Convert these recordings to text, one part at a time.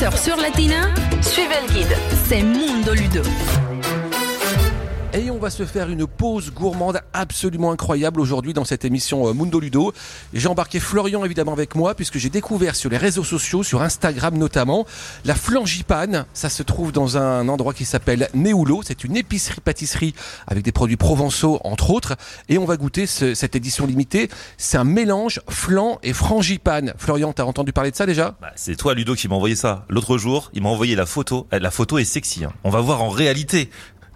13h sur Latina, suivez le guide. C'est Mundo Ludo. Et on va se faire une pause gourmande absolument incroyable aujourd'hui dans cette émission euh, Mundo Ludo. J'ai embarqué Florian évidemment avec moi puisque j'ai découvert sur les réseaux sociaux, sur Instagram notamment, la flangipane. Ça se trouve dans un endroit qui s'appelle Néoulo. C'est une épicerie-pâtisserie avec des produits provençaux entre autres. Et on va goûter ce- cette édition limitée. C'est un mélange flan et frangipane. Florian, t'as entendu parler de ça déjà? Bah, c'est toi Ludo qui m'a envoyé ça. L'autre jour, il m'a envoyé la photo. Euh, La photo est sexy. hein. On va voir en réalité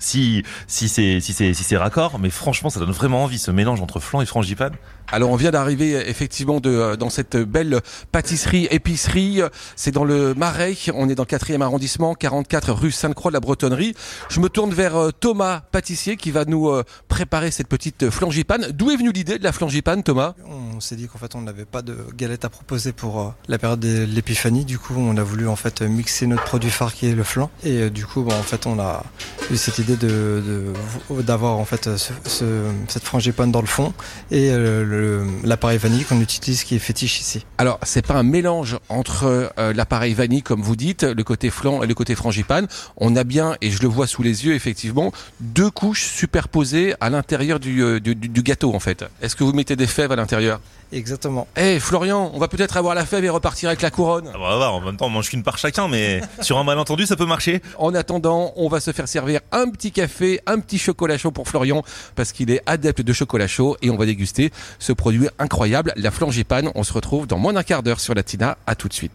si si c'est si c'est si c'est raccord. Mais franchement, ça donne vraiment envie ce mélange entre flan et frangipane. Alors on vient d'arriver effectivement de, euh, dans cette belle pâtisserie, épicerie. C'est dans le Marais, on est dans le 4e arrondissement, 44 rue Sainte-Croix de la Bretonnerie. Je me tourne vers euh, Thomas, pâtissier, qui va nous euh, préparer cette petite flangipane. D'où est venue l'idée de la flangipane, Thomas? On s'est dit qu'en fait on n'avait pas de galette à proposer pour euh, la période de l'épiphanie. Du coup, on a voulu en fait mixer notre produit phare qui est le flan. Et euh, du coup, bon, en fait, on a eu cette idée de de- d'avoir en fait ce- ce- cette frangipane dans le fond et euh, l'appareil vanille qu'on utilise qui est fétiche ici. Alors c'est pas un mélange entre l'appareil vanille, comme vous dites, le côté flan et le côté frangipane. On a bien, et je le vois sous les yeux effectivement, deux couches superposées à l'intérieur du- du gâteau en fait. Est-ce que vous mettez des fèves à l'intérieur? Exactement. Eh Florian, on va peut-être avoir la fève et repartir avec la couronne. Ah, On va voir. En même temps, on mange qu'une part chacun, mais sur un malentendu, ça peut marcher. En attendant, on va se faire servir un petit café, un petit chocolat chaud pour Florian, parce qu'il est adepte de chocolat chaud, et on va déguster ce produit incroyable, la flangipane. On se retrouve dans moins d'un quart d'heure sur Latina. À tout de suite.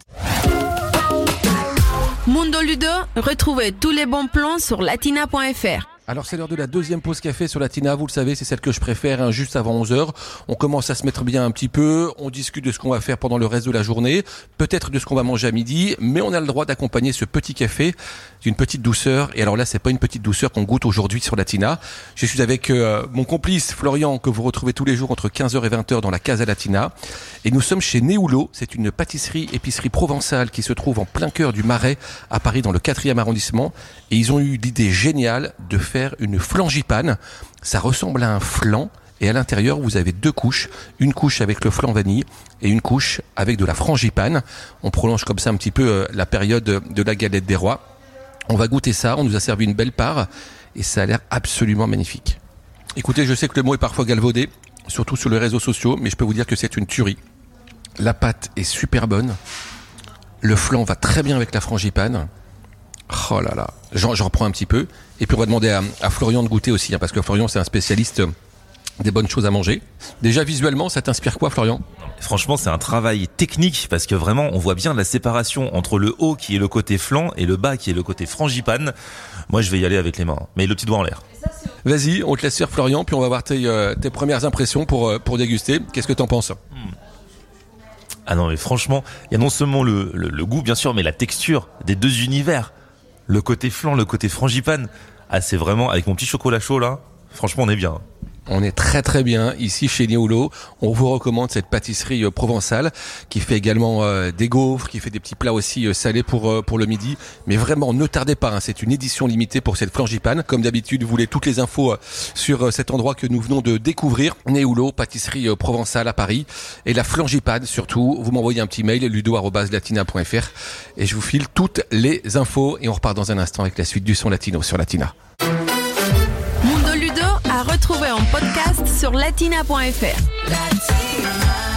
Mundo Ludo, retrouvez tous les bons plans sur latina.fr. Alors c'est l'heure de la deuxième pause café sur Latina, vous le savez, c'est celle que je préfère, hein, juste avant 11h. On commence à se mettre bien un petit peu, on discute de ce qu'on va faire pendant le reste de la journée, peut-être de ce qu'on va manger à midi, mais on a le droit d'accompagner ce petit café d'une petite douceur. Et alors là, c'est pas une petite douceur qu'on goûte aujourd'hui sur Latina. Je suis avec euh, mon complice Florian, que vous retrouvez tous les jours entre 15h et 20h dans la Casa Latina. Et nous sommes chez Néoulo, c'est une pâtisserie, épicerie provençale qui se trouve en plein cœur du Marais, à Paris, dans le 4e arrondissement. Et ils ont eu l'idée géniale de faire une flangipane. Ça ressemble à un flan. Et à l'intérieur, vous avez deux couches. Une couche avec le flan vanille et une couche avec de la frangipane. On prolonge comme ça un petit peu euh, la période de la galette des rois. On va goûter ça. On nous a servi une belle part. Et ça a l'air absolument magnifique. Écoutez, je sais que le mot est parfois galvaudé, surtout sur les réseaux sociaux, mais je peux vous dire que c'est une tuerie. La pâte est super bonne. Le flan va très bien avec la frangipane. Oh là là, j'en reprends un petit peu. Et puis on va demander à, à Florian de goûter aussi, hein, parce que Florian c'est un spécialiste des bonnes choses à manger. Déjà visuellement, ça t'inspire quoi Florian? Franchement, c'est un travail technique parce que vraiment, on voit bien la séparation entre le haut qui est le côté flan et le bas qui est le côté frangipane. Moi, je vais y aller avec les mains, mais le petit doigt en l'air. Vas-y, on te laisse faire Florian, puis on va voir tes, euh, tes premières impressions pour, euh, pour déguster. Qu'est-ce que t'en penses? Ah non, mais franchement, il y a non seulement le, le, le goût, bien sûr, mais la texture des deux univers. Le côté flan, le côté frangipane. Ah, c'est vraiment, avec mon petit chocolat chaud là, franchement, on est bien. On est très très bien ici chez Néoulo. On vous recommande cette pâtisserie euh, provençale qui fait également euh, des gaufres, qui fait des petits plats aussi euh, salés pour pour le midi. Mais vraiment, ne tardez pas. hein, c'est une édition limitée pour cette flangipane. Comme d'habitude, vous voulez toutes les infos sur cet endroit que nous venons de découvrir. Néoulo, pâtisserie provençale à Paris. Et la flangipane surtout. Vous m'envoyez un petit mail ludo@latina.fr et je vous file toutes les infos. Et on repart dans un instant avec la suite du son latino sur Latina. Retrouver en podcast sur latina.fr.